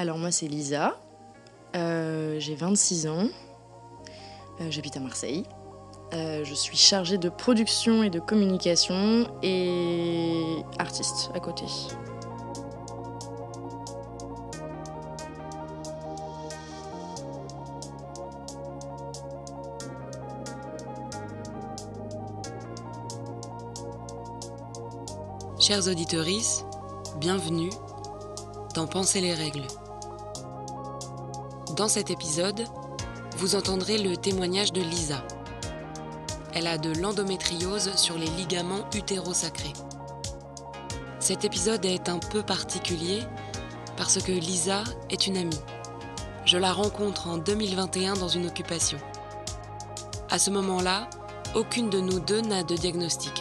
Alors moi c'est Lisa, euh, j'ai 26 ans, euh, j'habite à Marseille. Euh, je suis chargée de production et de communication et artiste à côté. Chers auditeurs, bienvenue dans Penser les règles. Dans cet épisode, vous entendrez le témoignage de Lisa. Elle a de l'endométriose sur les ligaments utérosacrés. Cet épisode est un peu particulier parce que Lisa est une amie. Je la rencontre en 2021 dans une occupation. À ce moment-là, aucune de nous deux n'a de diagnostic.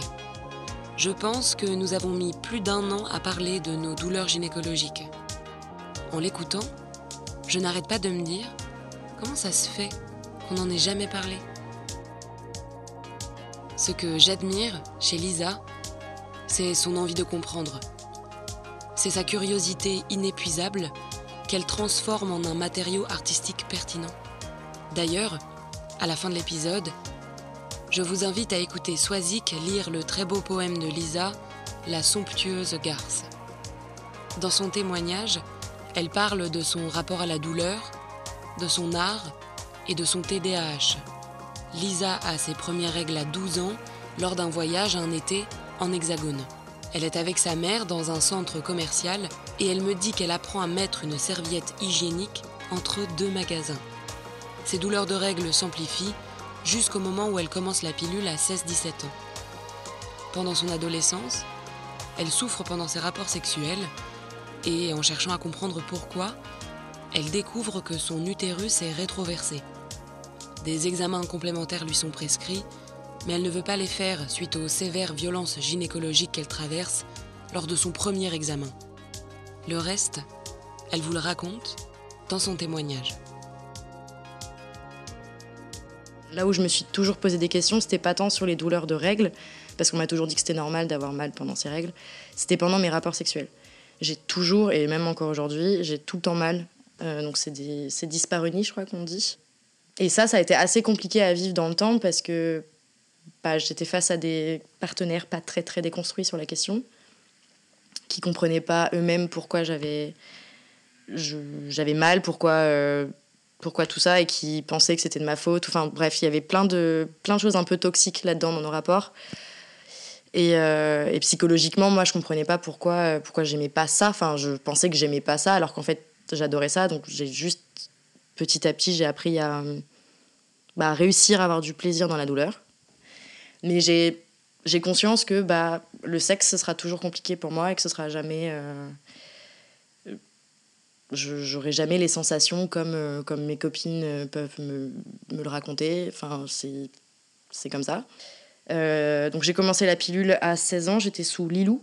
Je pense que nous avons mis plus d'un an à parler de nos douleurs gynécologiques. En l'écoutant, je n'arrête pas de me dire comment ça se fait qu'on n'en ait jamais parlé? Ce que j'admire chez Lisa, c'est son envie de comprendre. C'est sa curiosité inépuisable qu'elle transforme en un matériau artistique pertinent. D'ailleurs, à la fin de l'épisode, je vous invite à écouter Swazik lire le très beau poème de Lisa, La somptueuse garce. Dans son témoignage, elle parle de son rapport à la douleur, de son art et de son TDAH. Lisa a ses premières règles à 12 ans lors d'un voyage un été en hexagone. Elle est avec sa mère dans un centre commercial et elle me dit qu'elle apprend à mettre une serviette hygiénique entre deux magasins. Ses douleurs de règles s'amplifient jusqu'au moment où elle commence la pilule à 16-17 ans. Pendant son adolescence, elle souffre pendant ses rapports sexuels et en cherchant à comprendre pourquoi, elle découvre que son utérus est rétroversé. Des examens complémentaires lui sont prescrits, mais elle ne veut pas les faire suite aux sévères violences gynécologiques qu'elle traverse lors de son premier examen. Le reste, elle vous le raconte dans son témoignage. Là où je me suis toujours posé des questions, c'était pas tant sur les douleurs de règles, parce qu'on m'a toujours dit que c'était normal d'avoir mal pendant ces règles, c'était pendant mes rapports sexuels. J'ai toujours, et même encore aujourd'hui, j'ai tout le temps mal. Euh, donc c'est dyspareunie, je crois qu'on dit. Et ça, ça a été assez compliqué à vivre dans le temps parce que bah, j'étais face à des partenaires pas très très déconstruits sur la question, qui comprenaient pas eux-mêmes pourquoi j'avais j'avais mal, pourquoi euh, pourquoi tout ça et qui pensaient que c'était de ma faute. Enfin bref, il y avait plein de, plein de choses un peu toxiques là-dedans dans nos rapports. Et, euh, psychologiquement, moi, je comprenais pas pourquoi, euh, pourquoi j'aimais pas ça. Enfin, je pensais que j'aimais pas ça, alors qu'en fait, j'adorais ça. Donc, j'ai juste, petit à petit, j'ai appris à bah, réussir à avoir du plaisir dans la douleur. Mais j'ai, conscience que bah, le sexe, ce sera toujours compliqué pour moi et que ce sera jamais. Euh, j'aurai jamais les sensations comme, euh, comme mes copines peuvent me, me le raconter. Enfin, c'est, c'est comme ça. Euh, donc j'ai commencé la pilule à 16 ans, j'étais sous Lilou.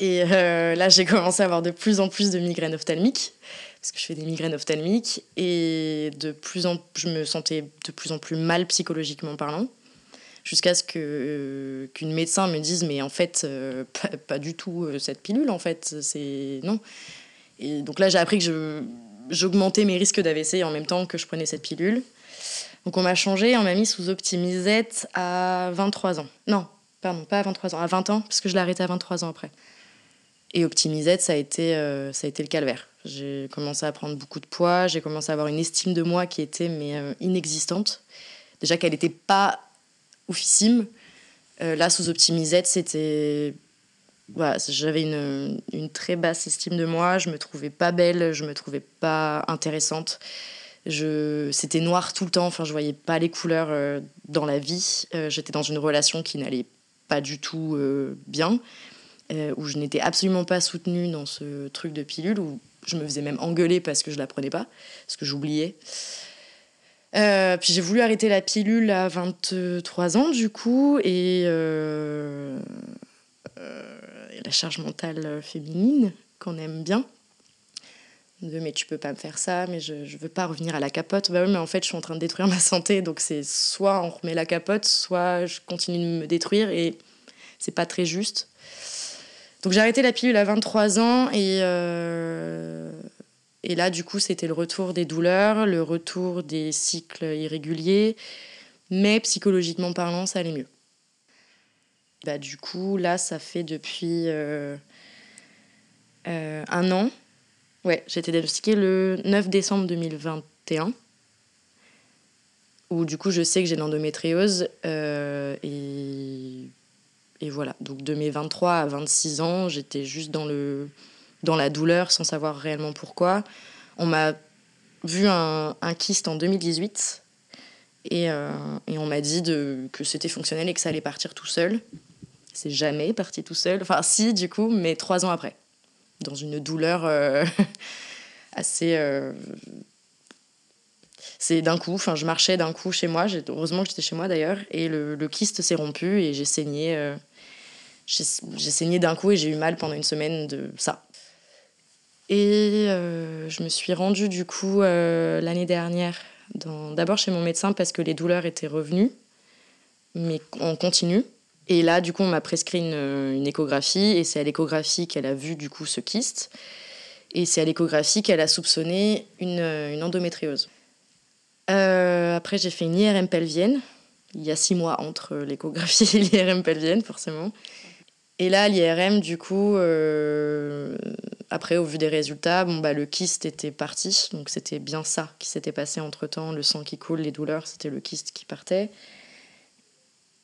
Et là, j'ai commencé à avoir de plus en plus de migraines ophtalmiques, parce que je fais des migraines ophtalmiques, et de plus en, je me sentais de plus en plus mal psychologiquement parlant, jusqu'à ce que, qu'une médecin me dise, mais en fait, pas, pas, du tout cette pilule, en fait, c'est... Non, et donc là, j'ai appris que j'augmentais mes risques d'AVC en même temps que je prenais cette pilule. Donc on m'a changé, on m'a mis sous Optimizette à 23 ans. Non, pardon, pas à 23 ans, à 20 ans, parce que je l'ai arrêté à 23 ans après. Et Optimizette, ça a été, euh, ça a été le calvaire. J'ai commencé à prendre beaucoup de poids, j'ai commencé à avoir une estime de moi qui était mais euh, inexistante. Déjà qu'elle n'était pas oufissime. Euh, là, sous Optimizette, c'était j'avais une, une, très basse estime de moi, je me trouvais pas belle, je me trouvais pas intéressante. Je, c'était noir tout le temps, enfin je voyais pas les couleurs euh, dans la vie. Euh, j'étais dans une relation qui n'allait pas du tout euh, bien, où je n'étais absolument pas soutenue dans ce truc de pilule, où je me faisais même engueuler parce que je la prenais pas, parce que j'oubliais. puis j'ai voulu arrêter la pilule à 23 ans du coup, et la charge mentale féminine qu'on aime bien. De, mais tu peux pas me faire ça, mais je, je veux pas revenir à la capote. Bah oui, mais en fait, je suis en train de détruire ma santé, donc c'est soit on remet la capote, soit je continue de me détruire et c'est pas très juste. Donc j'ai arrêté la pilule à 23 ans et, euh, Et là, du coup, c'était le retour des douleurs, le retour des cycles irréguliers, mais psychologiquement parlant, ça allait mieux. Bah, du coup, là, ça fait depuis euh, euh, un an. Ouais, j'ai été diagnostiquée le 9 décembre 2021. Où du coup, je sais que j'ai l'endométriose. Euh, et, et voilà. Donc, de mes 23 à 26 ans, j'étais juste dans, le, dans la douleur sans savoir réellement pourquoi. On m'a vu un, un kyste en 2018. Et, et on m'a dit que c'était fonctionnel et que ça allait partir tout seul. C'est jamais parti tout seul. Enfin, si, du coup, mais trois ans après. Dans une douleur euh, assez. Euh, c'est d'un coup, enfin, je marchais d'un coup chez moi. Heureusement que j'étais chez moi d'ailleurs. Et le, kyste s'est rompu et j'ai saigné. Euh, j'ai saigné d'un coup et j'ai eu mal pendant une semaine de ça. Et je me suis rendue du coup l'année dernière, d'abord chez mon médecin parce que les douleurs étaient revenues, mais on continue. Et là, du coup, on m'a prescrit une, échographie et c'est à l'échographie qu'elle a vu du coup ce kyste. Et c'est à l'échographie qu'elle a soupçonné une, une endométriose. Euh, après, j'ai fait une IRM pelvienne. Il y a six mois entre l'échographie et l'IRM pelvienne, forcément. Et là, l'IRM, du coup, euh, après, au vu des résultats, bon, bah, le kyste était parti. Donc, c'était bien ça qui s'était passé entre temps. Le sang qui coule, les douleurs, c'était le kyste qui partait.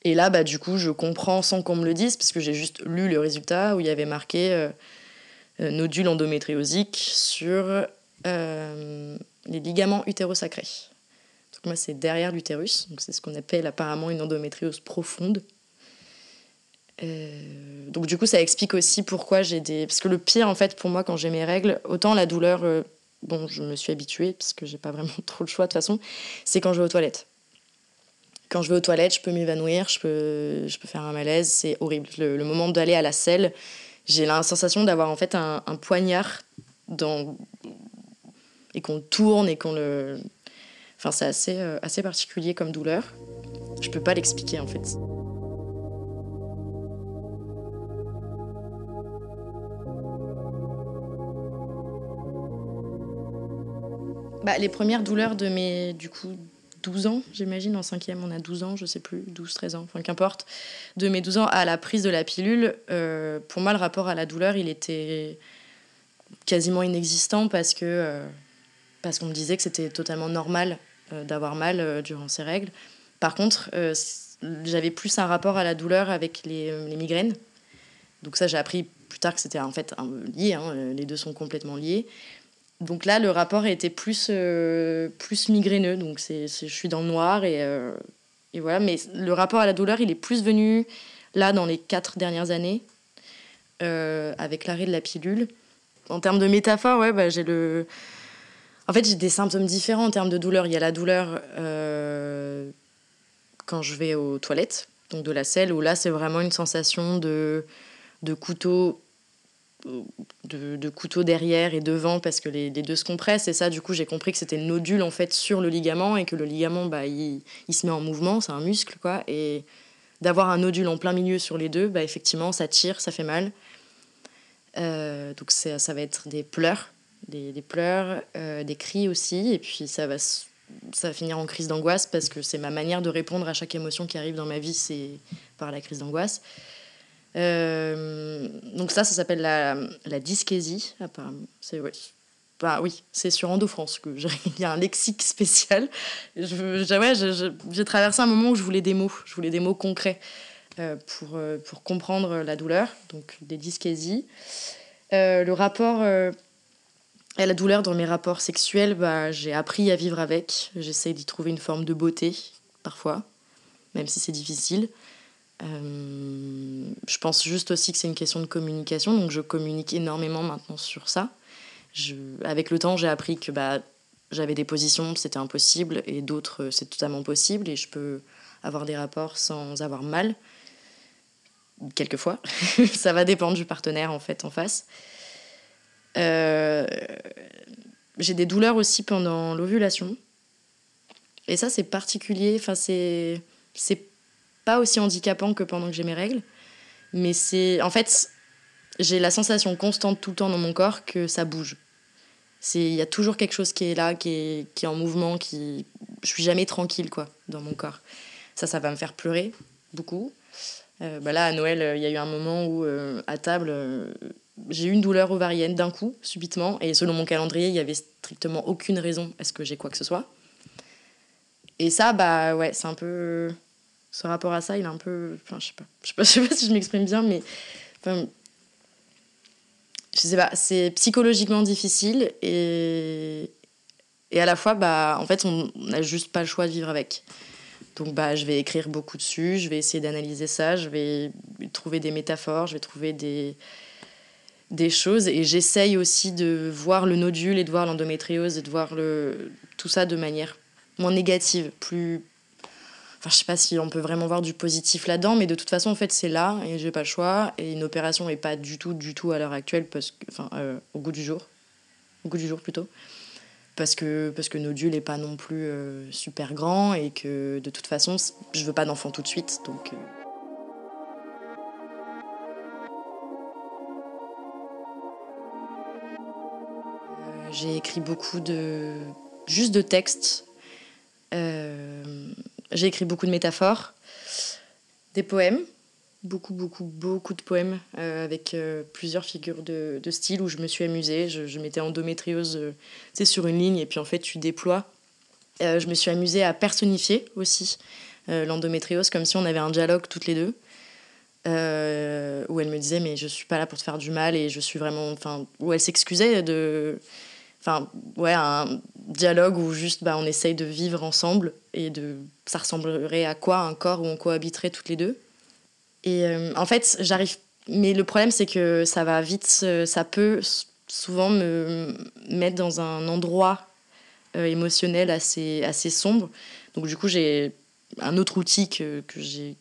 Et là, bah, du coup, je comprends sans qu'on me le dise, parce que j'ai juste lu le résultat où il y avait marqué euh, euh, nodule endométriosique sur euh, les ligaments utérosacrés. Donc moi, c'est derrière l'utérus, donc c'est ce qu'on appelle apparemment une endométriose profonde. donc du coup, ça explique aussi pourquoi j'ai des... Parce que le pire, en fait, pour moi, quand j'ai mes règles, autant la douleur, bon, je me suis habituée, parce que j'ai pas vraiment trop le choix de toute façon, c'est quand je vais aux toilettes. Quand je vais aux toilettes, je peux m'évanouir, je peux, je peux faire un malaise, c'est horrible. Le, moment d'aller à la selle, j'ai la sensation d'avoir en fait un, poignard dans... et qu'on tourne et qu'on le. Enfin, c'est assez, euh, assez particulier comme douleur. Je peux pas l'expliquer en fait. Bah, les premières douleurs de mes, du coup, 12 ans, j'imagine. En cinquième, on a 12 ans, je sais plus, 12, 13 ans, enfin qu'importe. De mes 12 ans à la prise de la pilule, euh, pour moi, le rapport à la douleur, il était quasiment inexistant parce que euh, parce qu'on me disait que c'était totalement normal euh, d'avoir mal durant ces règles. Par contre, j'avais plus un rapport à la douleur avec les, les migraines. Donc ça, j'ai appris plus tard que c'était en fait lié, hein, les deux sont complètement liés. Donc là, le rapport était plus, euh, plus migraineux. Donc c'est, je suis dans le noir et, euh, et, voilà. Mais le rapport à la douleur, il est plus venu là dans les quatre dernières années euh, avec l'arrêt de la pilule. En termes de métaphore, ouais, bah, j'ai le. En fait, j'ai des symptômes différents en termes de douleur. Il y a la douleur quand je vais aux toilettes, donc de la selle, où là, c'est vraiment une sensation de, de couteau de, couteau derrière et devant parce que les, deux se compressent. Et ça, du coup, j'ai compris que c'était le nodule en fait sur le ligament et que le ligament, bah, il, se met en mouvement, c'est un muscle, quoi. Et d'avoir un nodule en plein milieu sur les deux, bah, effectivement, ça tire, ça fait mal. Euh, donc ça, ça va être des pleurs, des, pleurs, euh, des cris aussi. Et puis ça va, ça va finir en crise d'angoisse parce que c'est ma manière de répondre à chaque émotion qui arrive dans ma vie, c'est par la crise d'angoisse. Euh, donc ça, ça s'appelle la, la. C'est Bah oui, c'est sur EndoFrance que il y a un lexique spécial. J'ai traversé un moment où je voulais des mots, je voulais des mots concrets euh, pour, euh, pour comprendre la douleur, donc des dyschésies. le rapport à la douleur dans mes rapports sexuels, bah, j'ai appris à vivre avec. J'essaie d'y trouver une forme de beauté, parfois, même si c'est difficile. Euh, je pense juste aussi que c'est une question de communication, donc je communique énormément maintenant sur ça. Avec le temps, j'ai appris que bah, j'avais des positions, c'était impossible, et d'autres, c'est totalement possible, et je peux avoir des rapports sans avoir mal. Quelquefois. ça va dépendre du partenaire, en fait, en face. Euh, j'ai des douleurs aussi pendant l'ovulation. Et ça, c'est particulier. Enfin, c'est pas aussi handicapant que pendant que j'ai mes règles. Mais c'est. En fait, j'ai la sensation constante tout le temps dans mon corps que ça bouge. Il y a toujours quelque chose qui est là, qui est, qui est en mouvement, qui... Je suis jamais tranquille, quoi, dans mon corps. Ça, ça va me faire pleurer, beaucoup. Euh, bah là, à Noël, il y a eu un moment où, euh, à table, euh, j'ai eu une douleur ovarienne d'un coup, subitement. Et selon mon calendrier, il n'y avait strictement aucune raison à ce que j'ai quoi que ce soit. Et ça, bah ouais, c'est un peu. Ce rapport à ça, il est un peu. Enfin, je sais pas. Je sais pas, je sais pas si je m'exprime bien, mais. Enfin, je sais pas, c'est psychologiquement difficile et. Et à la fois, bah, en fait, on n'a juste pas le choix de vivre avec. Donc bah, je vais écrire beaucoup dessus, je vais essayer d'analyser ça, je vais trouver des métaphores, je vais trouver des, des choses et j'essaye aussi de voir le nodule et de voir l'endométriose et de voir le, tout ça de manière moins négative, plus... Enfin, je sais pas si on peut vraiment voir du positif là-dedans, mais de toute façon, en fait, c'est là et j'ai pas le choix. Et une opération n'est pas du tout, du tout à l'heure actuelle, parce que, enfin, euh, au goût du jour. Au goût du jour plutôt parce que, parce que Nodule n'est pas non plus euh, super grand et que de toute façon, je veux pas d'enfant tout de suite. Donc, euh. J'ai écrit beaucoup de. juste de textes. J'ai écrit beaucoup de métaphores, des poèmes beaucoup, beaucoup, beaucoup de poèmes euh, avec euh, plusieurs figures de, de, style où je me suis amusée. Je, je mettais endométriose euh, sur une ligne et puis en fait tu déploies. je me suis amusée à personnifier aussi l'endométriose comme si on avait un dialogue toutes les deux. où elle me disait mais je suis pas là pour te faire du mal et je suis vraiment enfin où elle s'excusait de enfin ouais un dialogue où juste bah on essaye de vivre ensemble et de ça ressemblerait à quoi un corps où on cohabiterait toutes les deux et euh, en fait, j'arrive. Mais le problème, c'est que ça va vite, euh, ça peut souvent me mettre dans un endroit euh, émotionnel assez, assez sombre. Donc, du coup, j'ai un autre outil que, que j'ai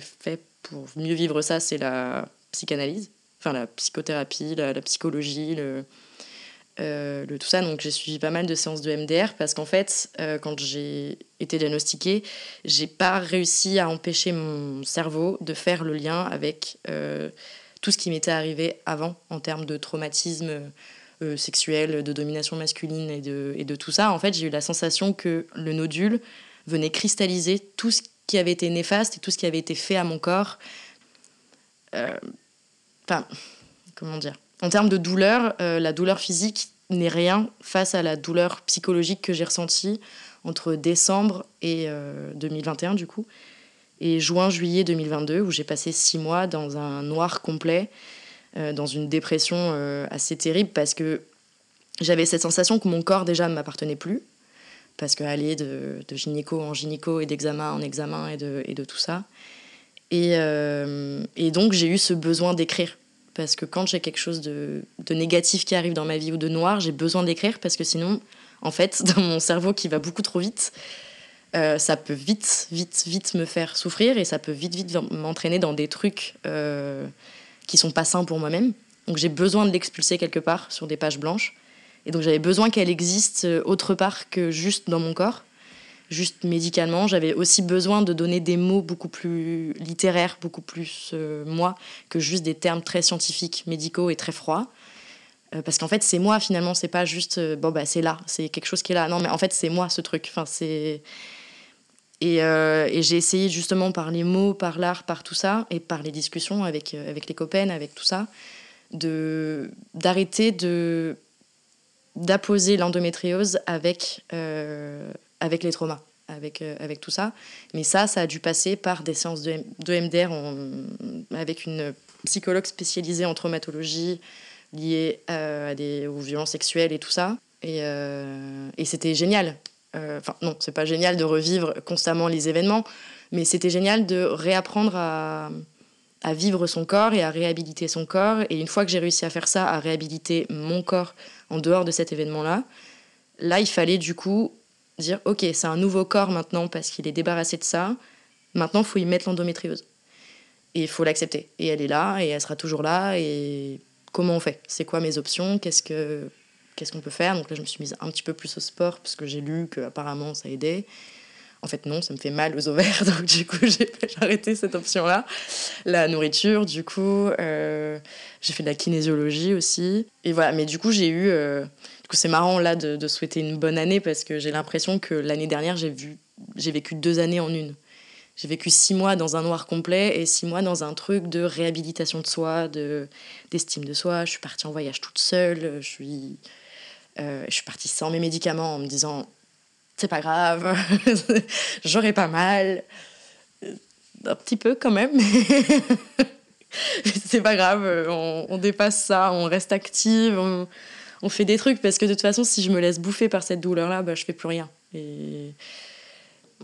fait pour mieux vivre ça, c'est la psychanalyse, enfin la psychothérapie, la, la psychologie, le, euh, le tout ça. Donc j'ai suivi pas mal de séances de MDR parce qu'en fait, euh, quand j'ai été diagnostiquée, j'ai pas réussi à empêcher mon cerveau de faire le lien avec euh, tout ce qui m'était arrivé avant en termes de traumatisme sexuel, de domination masculine et de, et de tout ça. En fait, j'ai eu la sensation que le nodule venait cristalliser tout ce qui avait été néfaste et tout ce qui avait été fait à mon corps. Enfin, comment dire? En termes de douleur, euh, la douleur physique n'est rien face à la douleur psychologique que j'ai ressentie entre décembre et 2021 euh, du coup et juin-juillet 2022 où j'ai passé six mois dans un noir complet, euh, dans une dépression assez terrible parce que j'avais cette sensation que mon corps déjà ne m'appartenait plus parce qu'aller de, de gynéco en gynéco et d'examen en examen et de, et de tout ça. Et, et donc j'ai eu ce besoin d'écrire parce que quand j'ai quelque chose de, négatif qui arrive dans ma vie ou de noir, j'ai besoin d'écrire parce que sinon, en fait, dans mon cerveau qui va beaucoup trop vite, euh, ça peut vite, vite, vite me faire souffrir et ça peut vite, vite m'entraîner dans des trucs euh, qui sont pas sains pour moi-même. Donc j'ai besoin de l'expulser quelque part sur des pages blanches. Et donc j'avais besoin qu'elle existe euh, autre part que juste dans mon corps juste médicalement. J'avais aussi besoin de donner des mots beaucoup plus littéraires, beaucoup plus euh, moi, que juste des termes très scientifiques, médicaux et très froids. Euh, parce qu'en fait, c'est moi finalement, c'est pas juste euh, bon, bah c'est là, c'est quelque chose qui est là. Non, mais en fait, c'est moi ce truc. Enfin, c'est. Et, j'ai essayé justement par les mots, par l'art, par tout ça, et par les discussions avec, avec les copains, avec tout ça, d'arrêter d'apposer l'endométriose avec avec les traumas, avec, euh, avec tout ça. Mais ça, ça a dû passer par des séances de, de MDR avec une psychologue spécialisée en traumatologie liée euh, à des, aux violences sexuelles et tout ça. Et, euh, et c'était génial. Enfin, non, c'est pas génial de revivre constamment les événements, mais c'était génial de réapprendre à, à vivre son corps et à réhabiliter son corps. Et une fois que j'ai réussi à faire ça, à réhabiliter mon corps en dehors de cet événement-là, là, il fallait du coup dire ok, c'est un nouveau corps maintenant parce qu'il est débarrassé de ça. Maintenant, faut y mettre l'endométriose. Et il faut l'accepter. Et elle est là, et elle sera toujours là. Et comment on fait? C'est quoi mes options? Qu'est-ce que qu'est-ce qu'on peut faire? Donc là, je me suis mise un petit peu plus au sport parce que j'ai lu qu'apparemment ça aidait. En fait, non, ça me fait mal aux ovaires, donc du coup, j'ai arrêté cette option-là. La nourriture, du coup, euh, j'ai fait de la kinésiologie aussi. Et voilà, mais du coup, j'ai eu. Euh, coup, c'est marrant là de, de, souhaiter une bonne année parce que j'ai l'impression que l'année dernière, j'ai vu, j'ai vécu deux années en une. J'ai vécu six mois dans un noir complet et six mois dans un truc de réhabilitation de soi, de d'estime de soi. Je suis partie en voyage toute seule. Je suis, euh, je suis partie sans mes médicaments en me disant c'est pas grave, j'aurai pas mal. Un petit peu quand même. c'est pas grave, on, dépasse ça, on reste active, on, fait des trucs parce que de toute façon, si je me laisse bouffer par cette douleur-là, bah, je fais plus rien. Et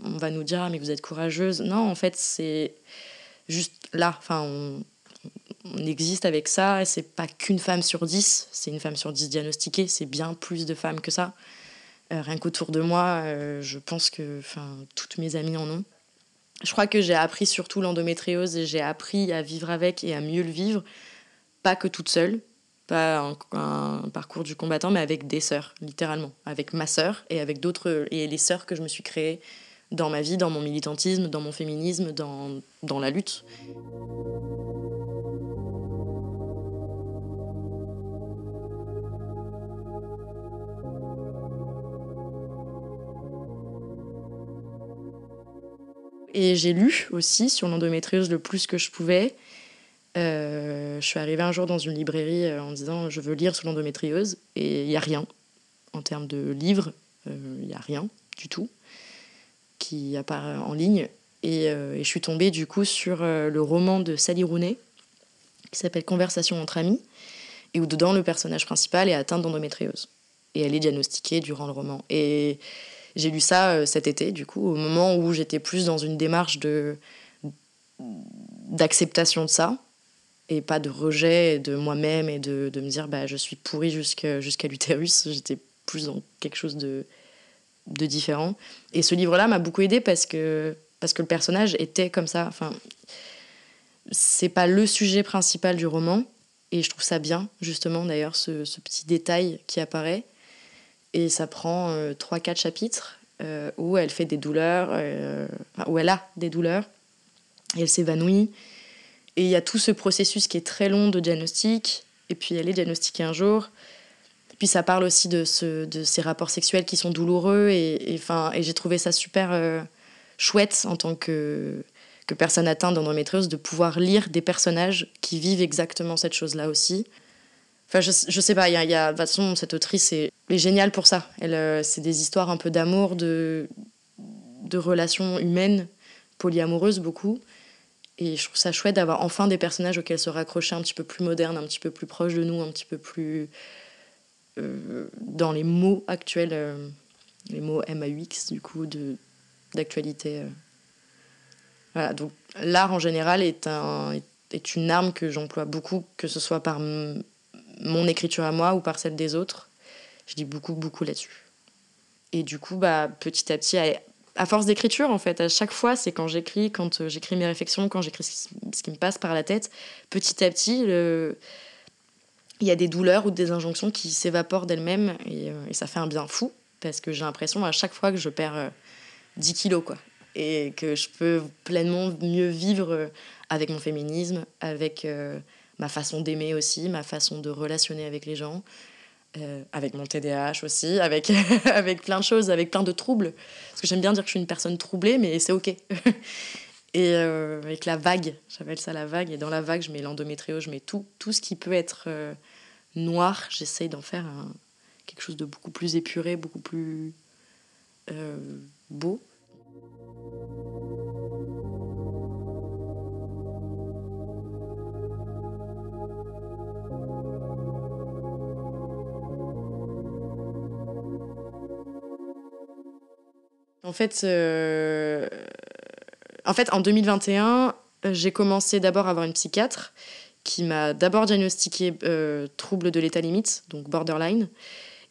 on va nous dire, ah, mais vous êtes courageuse. Non, en fait, c'est juste là. Enfin, on, existe avec ça. C'est pas qu'une femme sur dix, c'est une femme sur dix diagnostiquée. C'est bien plus de femmes que ça. Euh, rien qu'autour de moi, euh, je pense que toutes mes amies en ont. Je crois que j'ai appris surtout l'endométriose et j'ai appris à vivre avec et à mieux le vivre, pas que toute seule, pas un, un, parcours du combattant, mais avec des sœurs, littéralement, avec ma sœur et avec d'autres et les sœurs que je me suis créées dans ma vie, dans mon militantisme, dans mon féminisme, dans, dans la lutte. Et j'ai lu aussi sur l'endométriose le plus que je pouvais. Euh, je suis arrivée un jour dans une librairie euh, en disant je veux lire sur l'endométriose et il n'y a rien. En termes de livres, il euh, n'y a rien du tout qui apparaît en ligne. Et, euh, je suis tombée du coup sur euh, le roman de Sally Rooney qui s'appelle Conversation entre amis et où dedans le personnage principal est atteint d'endométriose et elle est diagnostiquée durant le roman. Et j'ai lu ça euh, cet été du coup au moment où j'étais plus dans une démarche de d'acceptation de ça et pas de rejet de moi-même et de, de, me dire bah je suis pourrie jusqu'à jusqu'à l'utérus. J'étais plus dans quelque chose de de différent. Et ce livre-là m'a beaucoup aidé parce que, parce que le personnage était comme ça. Enfin, c'est pas le sujet principal du roman. Et je trouve ça bien, justement, d'ailleurs, ce, ce, petit détail qui apparaît. Et ça prend euh, 3-4 chapitres euh, où elle fait des douleurs, euh, où elle a des douleurs, et elle s'évanouit. Et il y a tout ce processus qui est très long de diagnostic. Et puis elle est diagnostiquée un jour. Puis ça parle aussi de, ce, de ces rapports sexuels qui sont douloureux. Et, et, j'ai trouvé ça super chouette en tant que, que personne atteinte d'endométriose de pouvoir lire des personnages qui vivent exactement cette chose-là aussi. Enfin, je, je sais pas, il y a, y de façon, cette autrice est, géniale pour ça. Elle, euh, c'est des histoires un peu d'amour, de, de relations humaines, polyamoureuses beaucoup. Et je trouve ça chouette d'avoir enfin des personnages auxquels se raccrocher un petit peu plus modernes, un petit peu plus proches de nous, un petit peu plus euh, dans les mots actuels, euh, les mots MAUX, du coup, d'actualité. Euh. Voilà, donc l'art en général est, un, est une arme que j'emploie beaucoup, que ce soit par mon écriture à moi ou par celle des autres. Je dis beaucoup, beaucoup là-dessus. Et du coup, bah, petit à petit, à force d'écriture, en fait, à chaque fois, c'est quand j'écris, quand j'écris mes réflexions, quand j'écris ce qui me passe par la tête, petit à petit, il y a des douleurs ou des injonctions qui s'évaporent d'elles-mêmes et, euh, et, ça fait un bien fou parce que j'ai l'impression à chaque fois que je perds euh, 10 kilos quoi et que je peux pleinement mieux vivre euh, avec mon féminisme, avec euh, ma façon d'aimer aussi, ma façon de relationner avec les gens, euh, avec mon TDAH aussi, avec, avec plein de choses, avec plein de troubles. Parce que j'aime bien dire que je suis une personne troublée, mais c'est ok. et euh, avec la vague, j'appelle ça la vague, et dans la vague, je mets l'endométriose, je mets tout, tout ce qui peut être euh, noir, j'essaye d'en faire quelque chose de beaucoup plus épuré, beaucoup plus beau. En fait, euh, en fait, en 2021, j'ai commencé d'abord à avoir une psychiatre qui m'a d'abord diagnostiqué euh, trouble de l'état limite, donc borderline.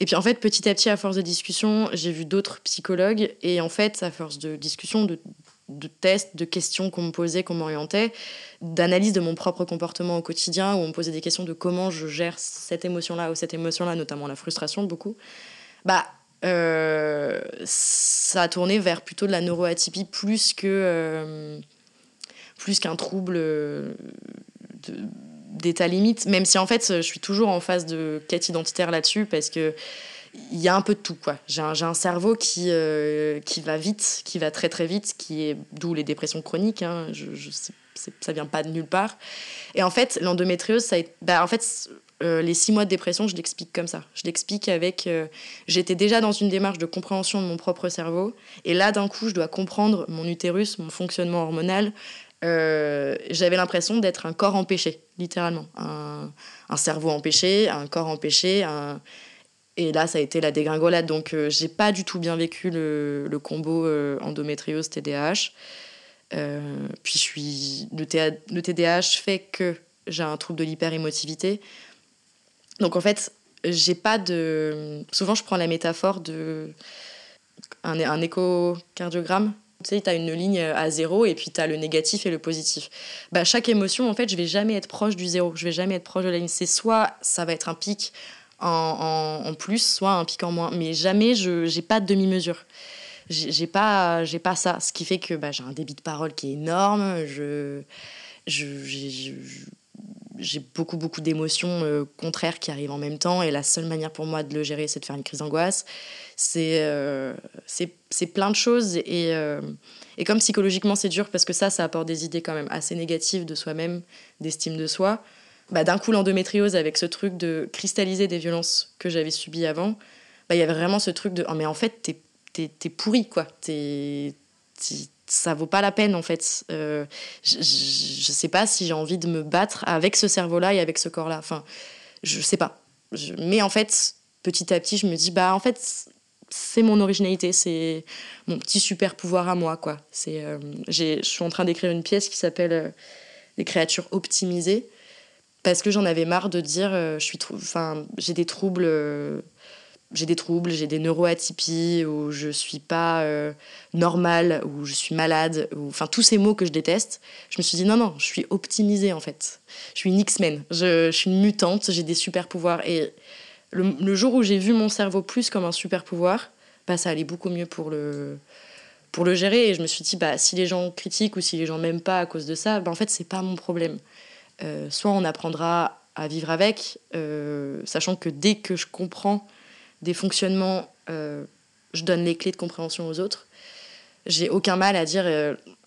Et puis en fait, petit à petit, à force de discussion, j'ai vu d'autres psychologues. Et en fait, à force de discussion, de, de tests, de questions qu'on me posait, qu'on m'orientait, d'analyse de mon propre comportement au quotidien, où on me posait des questions de comment je gère cette émotion-là ou cette émotion-là, notamment la frustration beaucoup, bah, euh, ça a tourné vers plutôt de la neuroatypie plus que... Euh, plus qu'un trouble d'état limite, même si en fait je suis toujours en phase de quête identitaire là-dessus parce que il y a un peu de tout quoi. J'ai un, un, cerveau qui, euh, qui va vite, qui va très très vite, qui est d'où les dépressions chroniques. Hein. Je, je ça vient pas de nulle part. Et en fait, l'endométriose, ça bah, en fait, euh, les six mois de dépression, je l'explique comme ça. Je l'explique avec. Euh, j'étais déjà dans une démarche de compréhension de mon propre cerveau. Et là, d'un coup, je dois comprendre mon utérus, mon fonctionnement hormonal. J'avais l'impression d'être un corps empêché, littéralement. Un, un, cerveau empêché, un corps empêché, et là, ça a été la dégringolade. Donc, euh, j'ai pas du tout bien vécu le, combo euh, endométriose TDAH. Euh, puis, je suis le, le TDAH fait que j'ai un trouble de l'hyperémotivité. Donc, en fait, j'ai pas de. Souvent, je prends la métaphore de un, un échocardiogramme. Tu sais, tu as une ligne à zéro et puis tu as le négatif et le positif. Bah, chaque émotion, en fait, je vais jamais être proche du zéro. Je vais jamais être proche de la ligne. C'est soit ça va être un pic en, plus, soit un pic en moins. Mais jamais je n'ai pas de demi-mesure. J'ai pas, pas ça. Ce qui fait que bah, j'ai un débit de parole qui est énorme. Je, j'ai beaucoup, beaucoup d'émotions euh, contraires qui arrivent en même temps. Et la seule manière pour moi de le gérer, c'est de faire une crise d'angoisse. C'est euh, c'est plein de choses. Et, euh, et comme psychologiquement, c'est dur parce que ça, ça apporte des idées quand même assez négatives de soi-même, d'estime de soi bah, d'un coup l'endométriose avec ce truc de cristalliser des violences que j'avais subies avant, bah, il y avait vraiment ce truc de oh, mais en fait t'es es, pourri quoi, t'es ça vaut pas la peine en fait. Euh, je, je, sais pas si j'ai envie de me battre avec ce cerveau-là et avec ce corps-là. Enfin, je sais pas. mais en fait, petit à petit, je me dis bah en fait c'est mon originalité, c'est mon petit super pouvoir à moi quoi. Euh, je suis en train d'écrire une pièce qui s'appelle euh, les créatures optimisées parce que j'en avais marre de dire je suis j'ai des troubles j'ai des troubles j'ai des neuroatypies ou je suis pas euh, normale ou je suis malade ou enfin tous ces mots que je déteste je me suis dit non non je suis optimisée en fait. Je suis une X-Men. Je, suis une mutante j'ai des super pouvoirs et le, jour où j'ai vu mon cerveau plus comme un super pouvoir bah ça allait beaucoup mieux pour le pour le gérer. Et je me suis dit bah si les gens critiquent ou si les gens m'aiment pas à cause de ça bah en fait c'est pas mon problème. Euh, soit on apprendra à vivre avec, euh, sachant que dès que je comprends des fonctionnements, euh, je donne les clés de compréhension aux autres. J'ai aucun mal à dire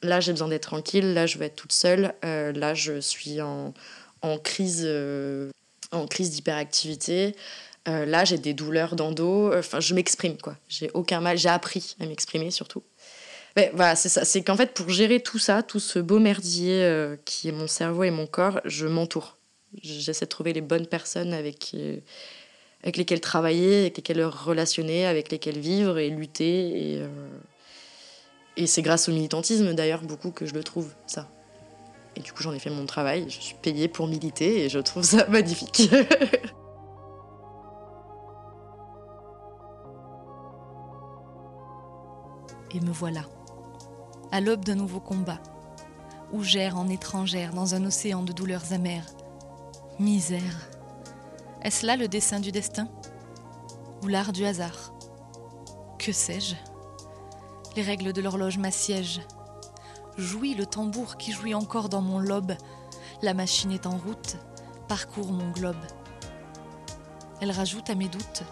là j'ai besoin d'être tranquille, là je veux être toute seule, là je suis en, en crise, en crise d'hyperactivité. là, j'ai des douleurs d'endo. Enfin, je m'exprime, quoi. J'ai aucun mal. J'ai appris à m'exprimer, surtout voilà, c'est ça. C'est qu'en fait, pour gérer tout ça, tout ce beau merdier euh, qui est mon cerveau et mon corps, je m'entoure. J'essaie de trouver les bonnes personnes avec, euh, avec lesquelles travailler, avec lesquelles relationner, avec lesquelles vivre et lutter. Et, euh, et c'est grâce au militantisme, d'ailleurs, beaucoup que je le trouve, ça. Et du coup, j'en ai fait mon travail. Je suis payée pour militer et je trouve ça magnifique. et me voilà à l'aube d'un nouveau combat, où gère en étrangère dans un océan de douleurs amères. Misère. Est-ce là le dessin du destin Ou l'art du hasard? Que sais-je? Les règles de l'horloge m'assiègent. Jouis le tambour qui jouit encore dans mon lobe. La machine est en route, parcourt mon globe. Elle rajoute à mes doutes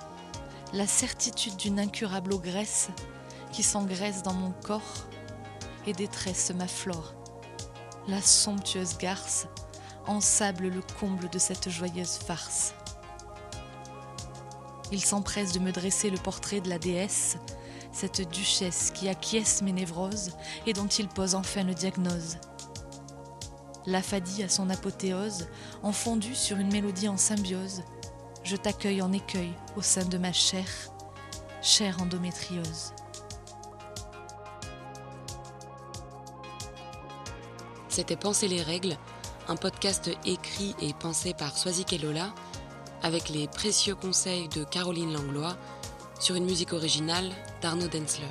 la certitude d'une incurable ogresse qui s'engraisse dans mon corps et détresse ma flore. La somptueuse garce ensable le comble de cette joyeuse farce. Il s'empresse de me dresser le portrait de la déesse, cette duchesse qui acquiesce mes névroses et dont il pose enfin le diagnose. L'aphadie à son apothéose, enfondue sur une mélodie en symbiose, je t'accueille en écueil au sein de ma chair, chère endométriose. C'était Penser les règles, un podcast écrit et pensé par Swazik Lola, avec les précieux conseils de Caroline Langlois sur une musique originale d'Arnaud Densler.